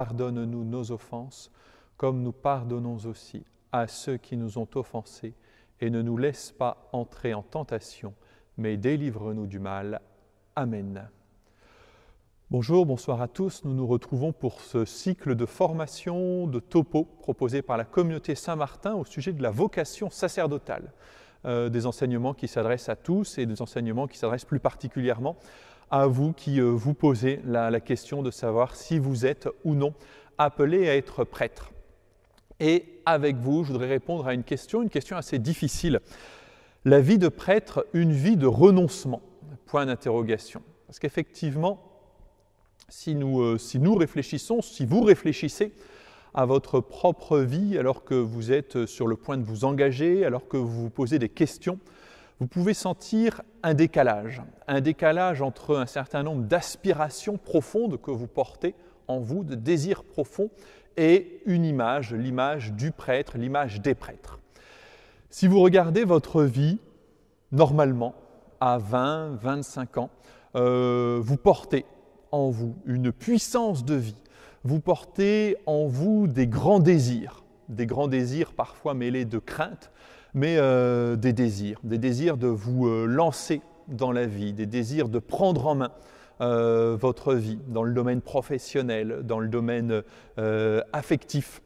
Pardonne-nous nos offenses, comme nous pardonnons aussi à ceux qui nous ont offensés, et ne nous laisse pas entrer en tentation, mais délivre-nous du mal. Amen. Bonjour, bonsoir à tous. Nous nous retrouvons pour ce cycle de formation de topo proposé par la communauté Saint-Martin au sujet de la vocation sacerdotale. Euh, des enseignements qui s'adressent à tous et des enseignements qui s'adressent plus particulièrement à vous qui euh, vous posez la, question de savoir si vous êtes ou non appelé à être prêtre. Et avec vous, je voudrais répondre à une question, une question assez difficile. La vie de prêtre, une vie de renoncement? Point d'interrogation. Parce qu'effectivement, si nous, euh, si nous réfléchissons, si vous réfléchissez à votre propre vie alors que vous êtes sur le point de vous engager, alors que vous vous posez des questions, vous pouvez sentir un décalage, un décalage entre un certain nombre d'aspirations profondes que vous portez en vous, de désirs profonds, et une image, l'image du prêtre, l'image des prêtres. Si vous regardez votre vie, normalement, à 20, 25 ans, euh, vous portez en vous une puissance de vie, vous portez en vous des grands désirs, des grands désirs parfois mêlés de crainte, mais euh, des désirs, des désirs de vous euh, lancer dans la vie, des désirs de prendre en main euh, votre vie dans le domaine professionnel, dans le domaine affectif.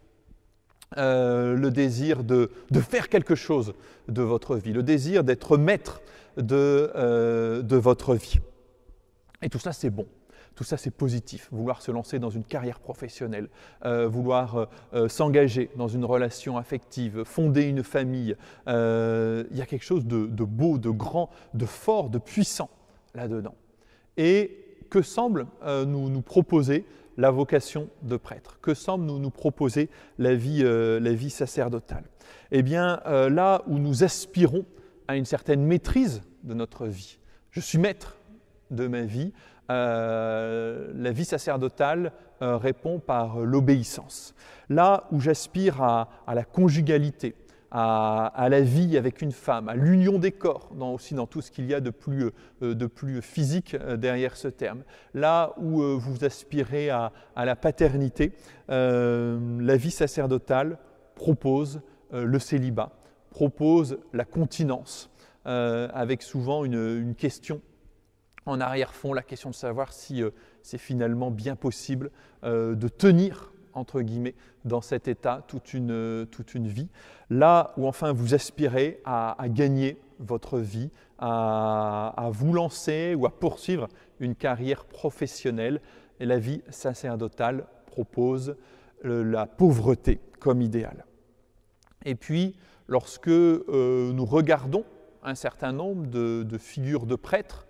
le désir de, faire quelque chose de votre vie, le désir d'être maître de, de votre vie. Et tout ça, c'est bon. Tout ça, c'est positif. Vouloir se lancer dans une carrière professionnelle, euh, vouloir euh, euh, s'engager dans une relation affective, fonder une famille. il y a quelque chose de, beau, de grand, de fort, de puissant là-dedans. Et que semble nous, nous, proposer la vocation de prêtre? Que semble nous, nous proposer la vie, la vie sacerdotale? Eh bien, là où nous aspirons à une certaine maîtrise de notre vie, je suis maître de ma vie, euh, la vie sacerdotale euh, répond par l'obéissance. Là où j'aspire à, la conjugalité, à, la vie avec une femme, à l'union des corps, aussi dans tout ce qu'il y a euh, de plus physique derrière ce terme. Là où vous aspirez à, la paternité, la vie sacerdotale propose le célibat, propose la continence, avec souvent une question en arrière-fond la question de savoir si euh, c'est finalement bien possible euh, de tenir entre guillemets, dans cet état toute une, euh, toute une vie. Là où enfin vous aspirez à, gagner votre vie, à, vous lancer ou à poursuivre une carrière professionnelle, la vie sacerdotale propose la pauvreté comme idéal. Et puis, lorsque nous regardons un certain nombre de figures de prêtres,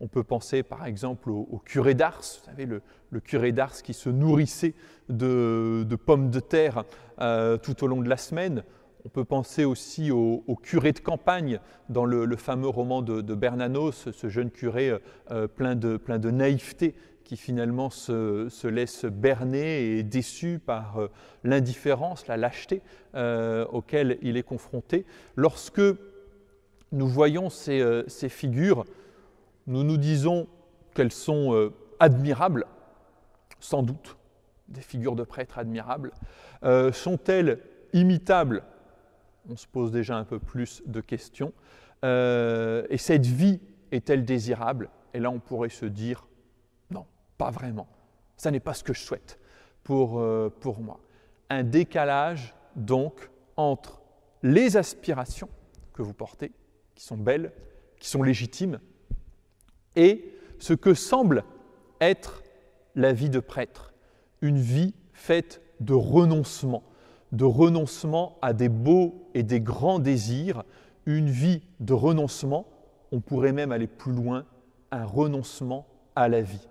on peut penser par exemple au, curé d'Ars, vous savez, le, curé d'Ars qui se nourrissait de, pommes de terre euh, tout au long de la semaine. On peut penser aussi au, curé de campagne dans le, fameux roman de, Bernanos, ce, jeune curé euh, plein, de, plein, de, naïveté qui finalement se, laisse berner et déçu par euh, l'indifférence, la lâcheté auquel il est confronté. Lorsque nous voyons ces figures, nous nous disons qu'elles sont euh, admirables, sans doute, des figures de prêtres admirables. Euh, sont-elles imitables? On se pose déjà un peu plus de questions. Euh, et cette vie est-elle désirable? Et là, on pourrait se dire, non, pas vraiment. Ça n'est pas ce que je souhaite pour, pour moi. Un décalage, donc, entre les aspirations que vous portez, qui sont belles, qui sont légitimes, et ce que semble être la vie de prêtre, une vie faite de renoncement, de renoncement à des beaux et des grands désirs, une vie de renoncement, on pourrait même aller plus loin, un renoncement à la vie.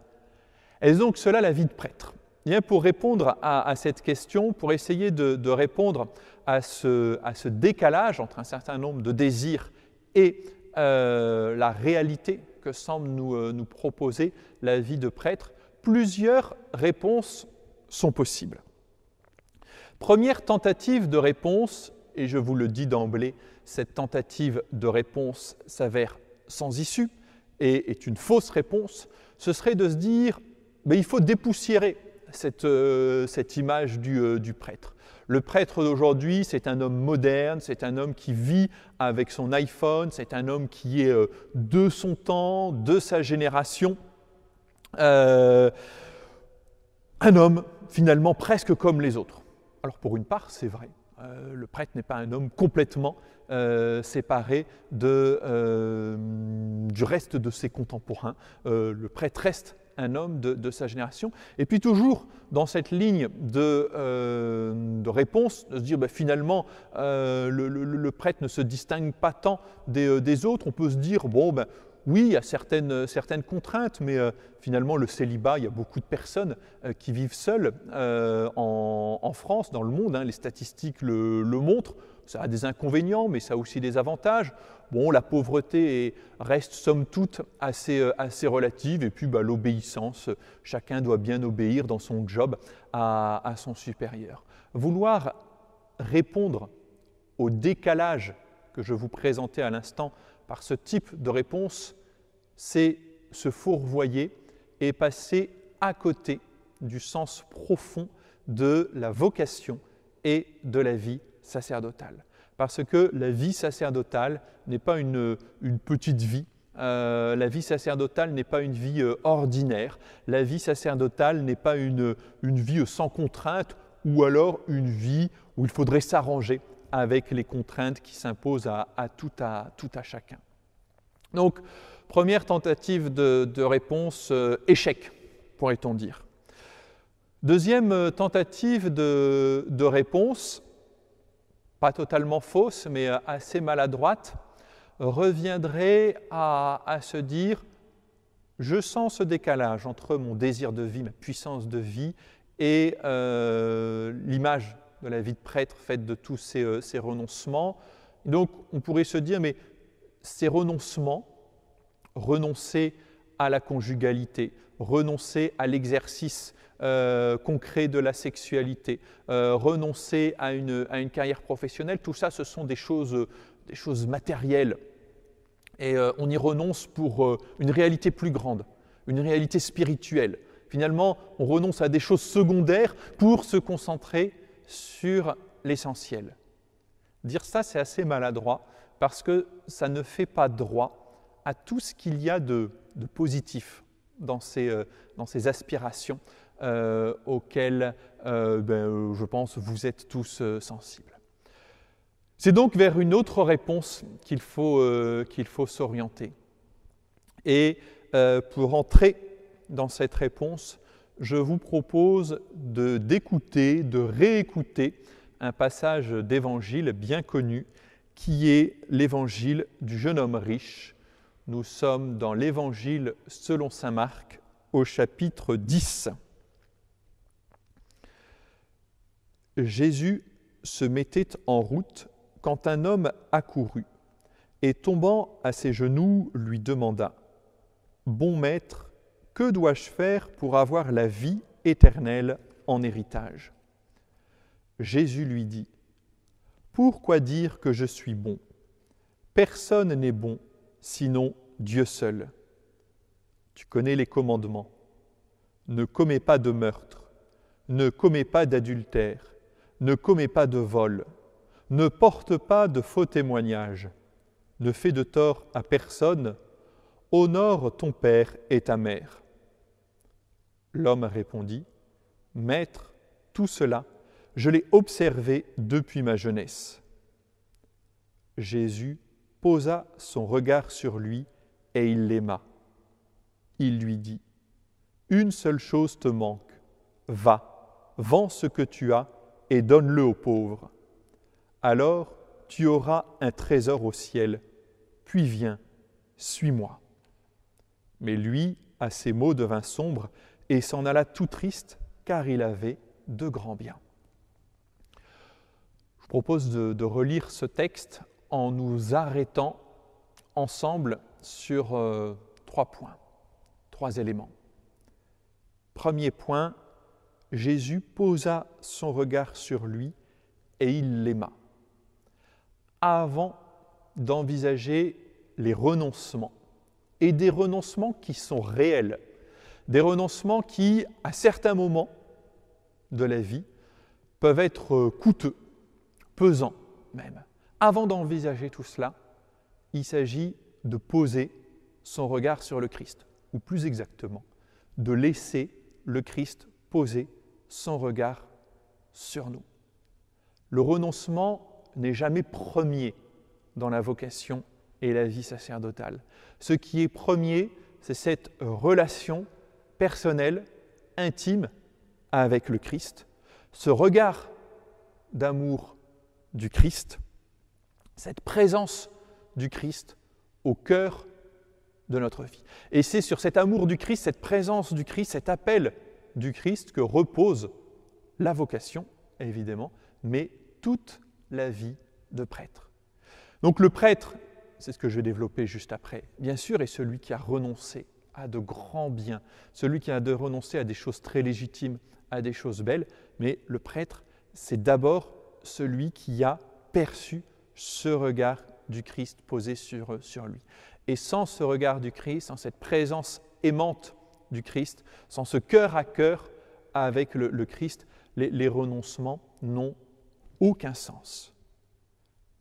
Est-ce donc cela la vie de prêtre? Bien, Pour répondre à, cette question, pour essayer de, répondre à ce, à ce, décalage entre un certain nombre de désirs et euh, la réalité que semble nous, euh, nous proposer la vie de prêtre, plusieurs réponses sont possibles. Première tentative de réponse, et je vous le dis d'emblée, cette tentative de réponse s'avère sans issue et est une fausse réponse, ce serait de se dire mais il faut dépoussiérer cette, cette image du, du prêtre. Le prêtre d'aujourd'hui, c'est un homme moderne, c'est un homme qui vit avec son iPhone, c'est un homme qui est de son temps, de sa génération. Euh, un homme finalement presque comme les autres. Alors pour une part, c'est vrai. Euh, le prêtre n'est pas un homme complètement euh, séparé euh, du reste de ses contemporains. le prêtre reste un homme de, sa génération. Et puis toujours dans cette ligne de, de réponse, de se dire ben, finalement le, prêtre ne se distingue pas tant des, des, autres, on peut se dire bon ben oui, il y a certaines, certaines contraintes, mais euh, finalement, le célibat, il y a beaucoup de personnes euh, qui vivent seules euh, en, France, dans le monde. Hein. les statistiques le, montrent. Ça a des inconvénients, mais ça a aussi des avantages. Bon, la pauvreté reste somme toute assez, relative. Et puis, bah, l'obéissance, chacun doit bien obéir dans son job à son supérieur. Vouloir répondre au décalage que je vous présentais à l'instant par ce type de réponse, c'est se fourvoyer et passer à côté du sens profond de la vocation et de la vie sacerdotale. Parce que la vie sacerdotale n'est pas une, petite vie, euh, la vie sacerdotale n'est pas une vie euh, ordinaire, la vie sacerdotale n'est pas une, vie sans contrainte ou alors une vie où il faudrait s'arranger avec les contraintes qui s'imposent à, tout à, tout à chacun. Donc, première tentative de, réponse, euh, échec, pourrait-on dire. Deuxième euh, tentative de, réponse, pas totalement fausse, mais euh, assez maladroite, reviendrait à, se dire, je sens ce décalage entre mon désir de vie, ma puissance de vie, et l'image de la vie de prêtre faite de tous ces, ces renoncements. Donc on pourrait se dire, mais ces renoncements, renoncer à la conjugalité, renoncer à l'exercice euh, concret de la sexualité, euh, renoncer à une, à une, carrière professionnelle, tout ça, ce sont des choses, des choses matérielles. Et euh, on y renonce pour une réalité plus grande, une réalité spirituelle. Finalement, on renonce à des choses secondaires pour se concentrer sur l'essentiel. Dire ça, c'est assez maladroit parce que ça ne fait pas droit à tout ce qu'il y a de, positif dans ces, euh, dans ces aspirations euh, auxquelles, euh, ben, je pense, vous êtes tous sensibles. C'est donc vers une autre réponse qu'il faut, qu'il faut s'orienter. Et pour entrer dans cette réponse, je vous propose d'écouter, de réécouter un passage d'évangile bien connu qui est l'évangile du jeune homme riche. Nous sommes dans l'évangile selon Saint Marc au chapitre 10. Jésus se mettait en route quand un homme accourut et tombant à ses genoux lui demanda, Bon maître, que dois-je faire pour avoir la vie éternelle en héritage? Jésus lui dit, pourquoi dire que je suis bon? Personne n'est bon, sinon Dieu seul. Tu connais les commandements. Ne commets pas de meurtre, ne commets pas d'adultère, ne commets pas de vol, ne porte pas de faux témoignages, ne fais de tort à personne, honore ton père et ta mère. L'homme répondit, Maître, tout cela, je l'ai observé depuis ma jeunesse. Jésus posa son regard sur lui et il l'aima. Il lui dit, Une seule chose te manque, va, vends ce que tu as et donne-le aux pauvres. Alors tu auras un trésor au ciel, puis viens, suis-moi. Mais lui, à ces mots, devint sombre et s'en alla tout triste, car il avait de grands biens. Je propose de, relire ce texte en nous arrêtant ensemble sur euh, trois points, trois éléments. Premier point, Jésus posa son regard sur lui et il l'aima. Avant d'envisager les renoncements, et des renoncements qui sont réels, des renoncements qui, à certains moments, de la vie peuvent être coûteux, pesants même. Avant d'envisager tout cela, il s'agit de poser son regard sur le Christ, ou plus exactement, de laisser le Christ poser son regard sur nous. Le renoncement n'est jamais premier dans la vocation et la vie sacerdotale. Ce qui est premier, c'est cette relation personnelle, intime avec le Christ, ce regard d'amour du Christ, cette présence du Christ au cœur de notre vie. Et c'est sur cet amour du Christ, cette présence du Christ, cet appel du Christ que repose la vocation, évidemment, mais toute la vie de prêtre. Donc le prêtre, c'est ce que je vais développer juste après, bien sûr, est celui qui a renoncé de grands biens, celui qui a de renoncer à des choses très légitimes, à des choses belles, mais le prêtre, c'est d'abord celui qui a perçu ce regard du Christ posé sur, sur lui. Et sans ce regard du Christ, sans cette présence aimante du Christ, sans ce cœur à cœur avec le, Christ, les, les renoncements n'ont aucun sens.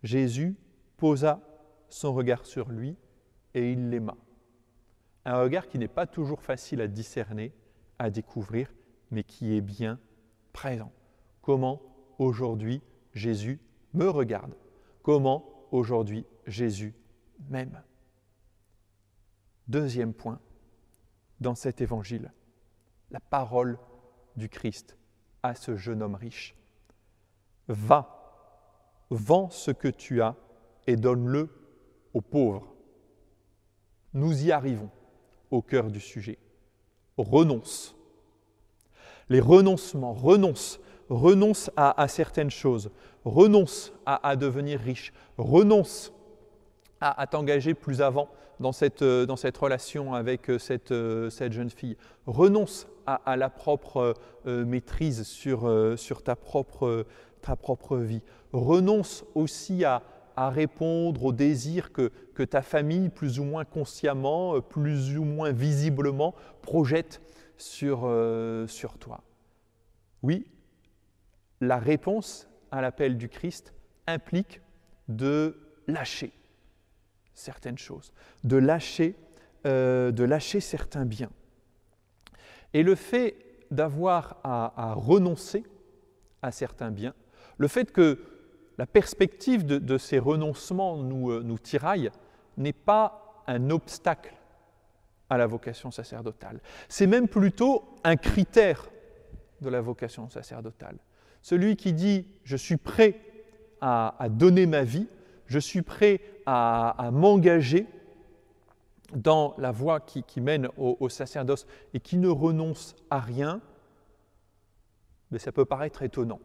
Jésus posa son regard sur lui et il l'aima. Un regard qui n'est pas toujours facile à discerner, à découvrir, mais qui est bien présent. Comment aujourd'hui Jésus me regarde? Comment aujourd'hui Jésus m'aime? Deuxième point dans cet évangile, la parole du Christ à ce jeune homme riche. Va, vends ce que tu as et donne-le aux pauvres. Nous y arrivons au cœur du sujet. Renonce. Les renoncements, renonce, renonce à, certaines choses, renonce à, devenir riche, renonce à, t'engager plus avant dans cette, euh, relation avec euh, cette, euh, cette, jeune fille, renonce à, la propre maîtrise sur, ta propre vie, renonce aussi à, à répondre aux désirs que, que, ta famille, plus ou moins consciemment, plus ou moins visiblement, projette sur, sur toi. Oui, la réponse à l'appel du Christ implique de lâcher certaines choses, de lâcher, euh, de lâcher certains biens. Et le fait d'avoir à, renoncer à certains biens, le fait que la perspective de, ces renoncements nous, euh, nous tiraille, n'est pas un obstacle à la vocation sacerdotale. C'est même plutôt un critère de la vocation sacerdotale. Celui qui dit je suis prêt à, donner ma vie, je suis prêt à, m'engager dans la voie qui, mène au, sacerdoce et qui ne renonce à rien, mais ça peut paraître étonnant.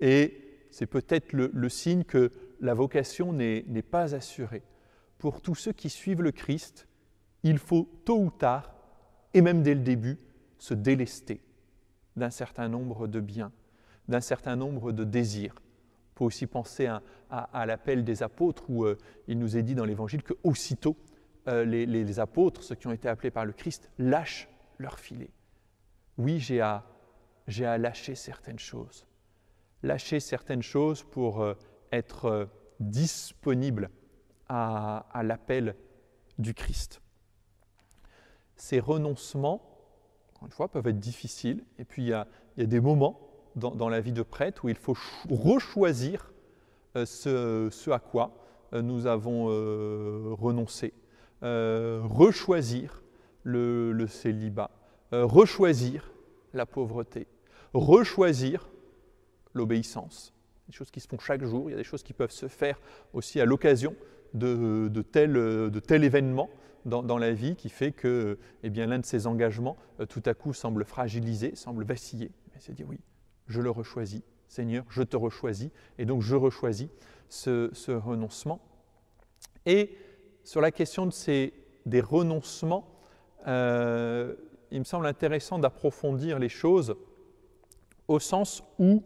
Et c'est peut-être le, signe que la vocation n'est pas assurée. Pour tous ceux qui suivent le Christ, il faut tôt ou tard, et même dès le début, se délester d'un certain nombre de biens, d'un certain nombre de désirs. On peut aussi penser à, l'appel des apôtres où euh, il nous est dit dans l'Évangile que aussitôt euh, les, apôtres, ceux qui ont été appelés par le Christ, lâchent leur filet. Oui, j'ai à, à lâcher certaines choses. Lâcher certaines choses pour euh, être disponible à, l'appel du Christ. Ces renoncements, encore une fois, peuvent être difficiles. Et puis, il y a, des moments dans, la vie de prêtre où il faut rechoisir euh, ce, à quoi euh, nous avons euh, renoncé, rechoisir le, célibat, rechoisir la pauvreté, rechoisir l'obéissance. Des choses qui se font chaque jour, il y a des choses qui peuvent se faire aussi à l'occasion de, de, tel, de tel événement dans, la vie qui fait que eh bien, l'un de ces engagements tout à coup semble fragilisé, semble vaciller. C'est dire oui, je le rechoisis. Seigneur, je te rechoisis. Et donc je rechoisis ce, renoncement. Et sur la question de ces, des renoncements, euh, il me semble intéressant d'approfondir les choses au sens où,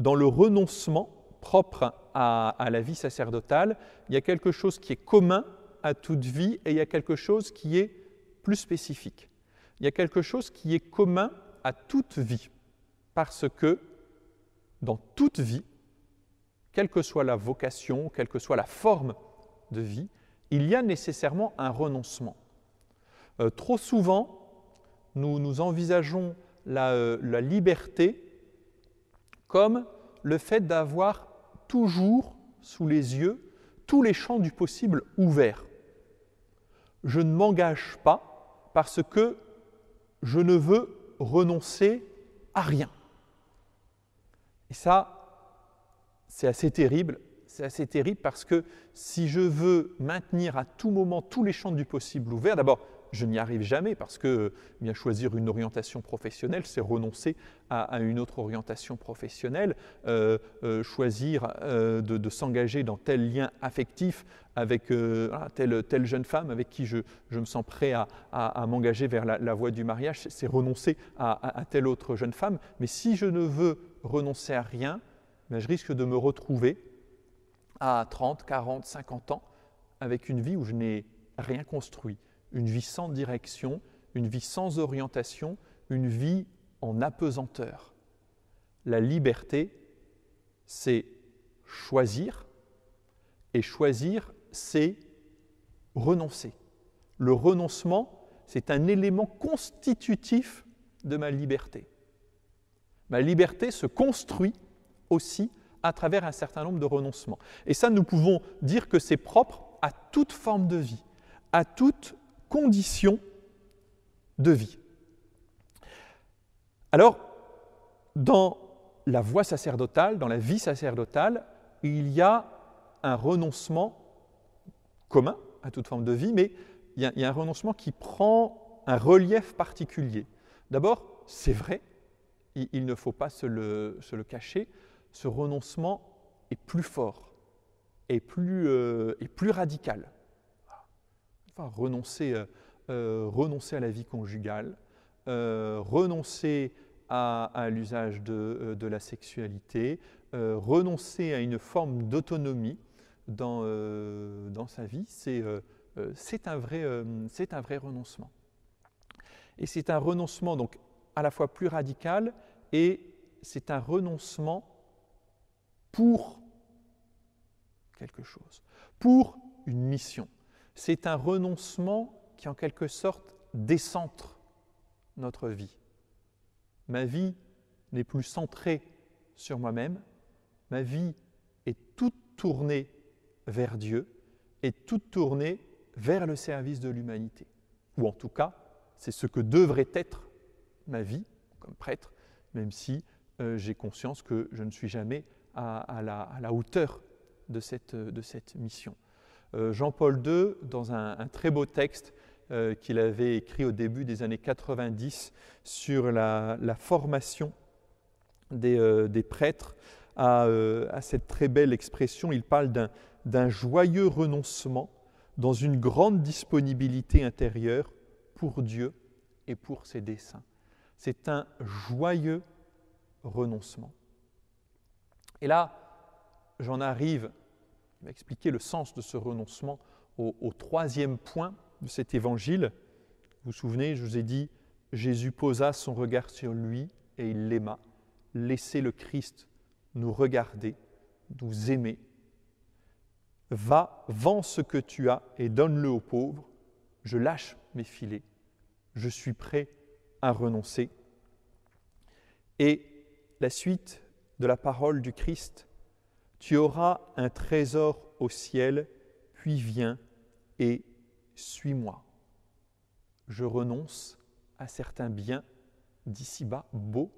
dans le renoncement propre à, la vie sacerdotale, il y a quelque chose qui est commun à toute vie et il y a quelque chose qui est plus spécifique. Il y a quelque chose qui est commun à toute vie parce que dans toute vie, quelle que soit la vocation, quelle que soit la forme de vie, il y a nécessairement un renoncement. Euh, trop souvent, nous, nous envisageons la, euh, la liberté comme le fait d'avoir toujours sous les yeux tous les champs du possible ouverts. Je ne m'engage pas parce que je ne veux renoncer à rien. Et ça, c'est assez terrible. C'est assez terrible parce que si je veux maintenir à tout moment tous les champs du possible ouverts, d'abord, je n'y arrive jamais parce que eh bien choisir une orientation professionnelle, c'est renoncer à, une autre orientation professionnelle. Euh, euh, choisir euh, de, s'engager dans tel lien affectif avec telle, telle, jeune femme avec qui je, me sens prêt à, m'engager vers la, voie du mariage, c'est renoncer à, telle autre jeune femme. Mais si je ne veux renoncer à rien, ben, je risque de me retrouver à 30, 40, 50 ans avec une vie où je n'ai rien construit une vie sans direction, une vie sans orientation, une vie en apesanteur. La liberté, c'est choisir, et choisir, c'est renoncer. Le renoncement, c'est un élément constitutif de ma liberté. Ma liberté se construit aussi à travers un certain nombre de renoncements. Et ça, nous pouvons dire que c'est propre à toute forme de vie, à toute conditions de vie. Alors, dans la voie sacerdotale, dans la vie sacerdotale, il y a un renoncement commun à toute forme de vie, mais il y a, un renoncement qui prend un relief particulier. D'abord, c'est vrai, il, ne faut pas se le, cacher, ce renoncement est plus fort, plus, euh, plus radical renoncer, euh, euh, renoncer à la vie conjugale, euh, renoncer à, l'usage de, la sexualité, renoncer à une forme d'autonomie dans, dans sa vie, c'est un, vrai, un vrai renoncement. Et c'est un renoncement donc à la fois plus radical et c'est un renoncement pour quelque chose, pour une mission c'est un renoncement qui en quelque sorte décentre notre vie. Ma vie n'est plus centrée sur moi-même, ma vie est toute tournée vers Dieu et toute tournée vers le service de l'humanité. Ou en tout cas, c'est ce que devrait être ma vie comme prêtre, même si euh, j'ai conscience que je ne suis jamais à, la, hauteur de cette mission. Euh, Jean-Paul II, dans un, très beau texte euh, qu'il avait écrit au début des années 90 sur la, formation euh, des, prêtres, a, cette très belle expression. Il parle d'un joyeux renoncement dans une grande disponibilité intérieure pour Dieu et pour ses desseins. C'est un joyeux renoncement. Et là, j'en arrive il va expliquer le sens de ce renoncement au, troisième point de cet évangile. Vous vous souvenez, je vous ai dit, Jésus posa son regard sur lui et il l'aima. Laissez le Christ nous regarder, nous aimer. Va, vends ce que tu as et donne-le aux pauvres. Je lâche mes filets. Je suis prêt à renoncer. Et la suite de la parole du Christ tu auras un trésor au ciel, puis viens et suis-moi. Je renonce à certains biens d'ici-bas, beaux,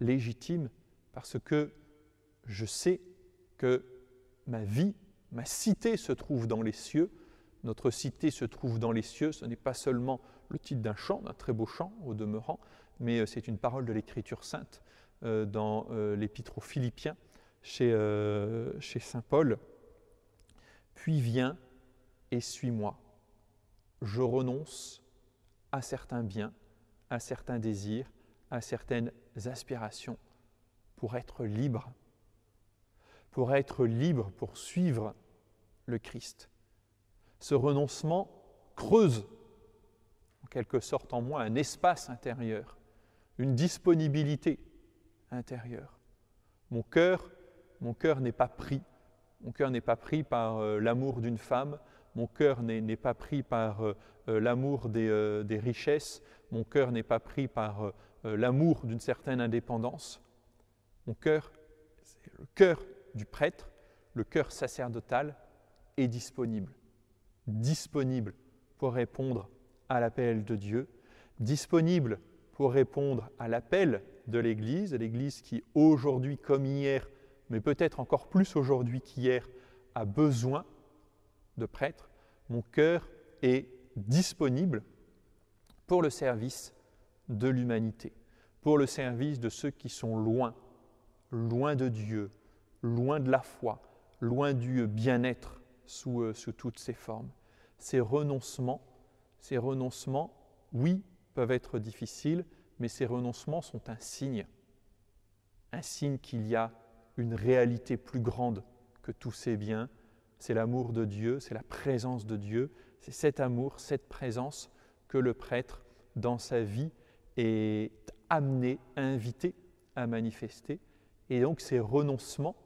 légitimes, parce que je sais que ma vie, ma cité se trouve dans les cieux. Notre cité se trouve dans les cieux. Ce n'est pas seulement le titre d'un chant, d'un très beau chant au demeurant, mais euh, c'est une parole de l'Écriture sainte euh, dans euh, l'Épître aux Philippiens euh, chez, Saint Paul. Puis viens et suis-moi. Je renonce à certains biens, à certains désirs, à certaines aspirations pour être libre, pour être libre, pour suivre le Christ. Ce renoncement creuse en quelque sorte en moi un espace intérieur, une disponibilité intérieur. Mon cœur, mon cœur n'est pas pris. Mon cœur n'est pas pris par euh, l'amour d'une femme. Mon cœur n'est pas pris par euh, euh, l'amour des, richesses. Mon cœur n'est pas pris par l'amour d'une certaine indépendance. Mon cœur, le cœur du prêtre, le cœur sacerdotal est disponible. Disponible pour répondre à l'appel de Dieu, disponible pour répondre à l'appel de l'Église, l'Église qui aujourd'hui comme hier, mais peut-être encore plus aujourd'hui qu'hier, a besoin de prêtres. Mon cœur est disponible pour le service de l'humanité, pour le service de ceux qui sont loin, loin de Dieu, loin de la foi, loin du bien-être sous, euh, toutes ses formes. Ces renoncements, ces renoncements, oui, peuvent être difficiles, mais ces renoncements sont un signe, un signe qu'il y a une réalité plus grande que tous ces biens. C'est l'amour de Dieu, c'est la présence de Dieu, c'est cet amour, cette présence que le prêtre, dans sa vie, est amené, invité à manifester. Et donc ces renoncements,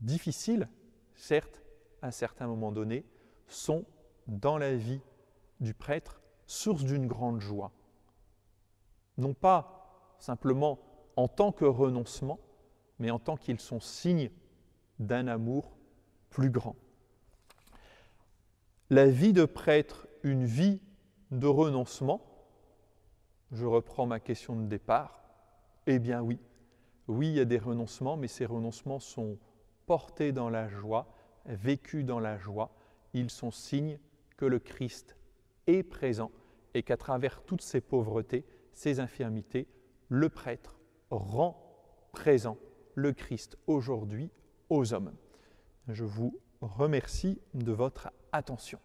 difficiles, certes, à certains moments donnés, sont dans la vie du prêtre source d'une grande joie. Non pas simplement en tant que renoncement, mais en tant qu'ils sont signes d'un amour plus grand. La vie de prêtre, une vie de renoncement, je reprends ma question de départ, eh bien oui, oui, il y a des renoncements, mais ces renoncements sont portés dans la joie, vécus dans la joie, ils sont signes que le Christ est présent et qu'à travers toutes ces pauvretés, ces infirmités, le prêtre rend présent le Christ aujourd'hui aux hommes. Je vous remercie de votre attention.